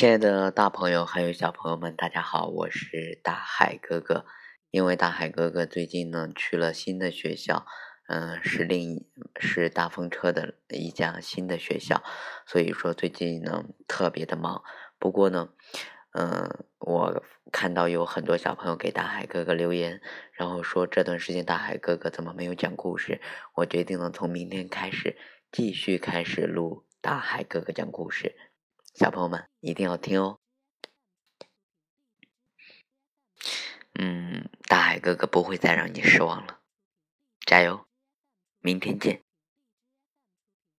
亲爱的大朋友还有小朋友们，大家好，我是大海哥哥。因为大海哥哥最近呢去了新的学校，嗯，是另一是大风车的一家新的学校，所以说最近呢特别的忙。不过呢，嗯，我看到有很多小朋友给大海哥哥留言，然后说这段时间大海哥哥怎么没有讲故事？我决定呢从明天开始继续开始录大海哥哥讲故事。小朋友们一定要听哦！嗯，大海哥哥不会再让你失望了，加油！明天见。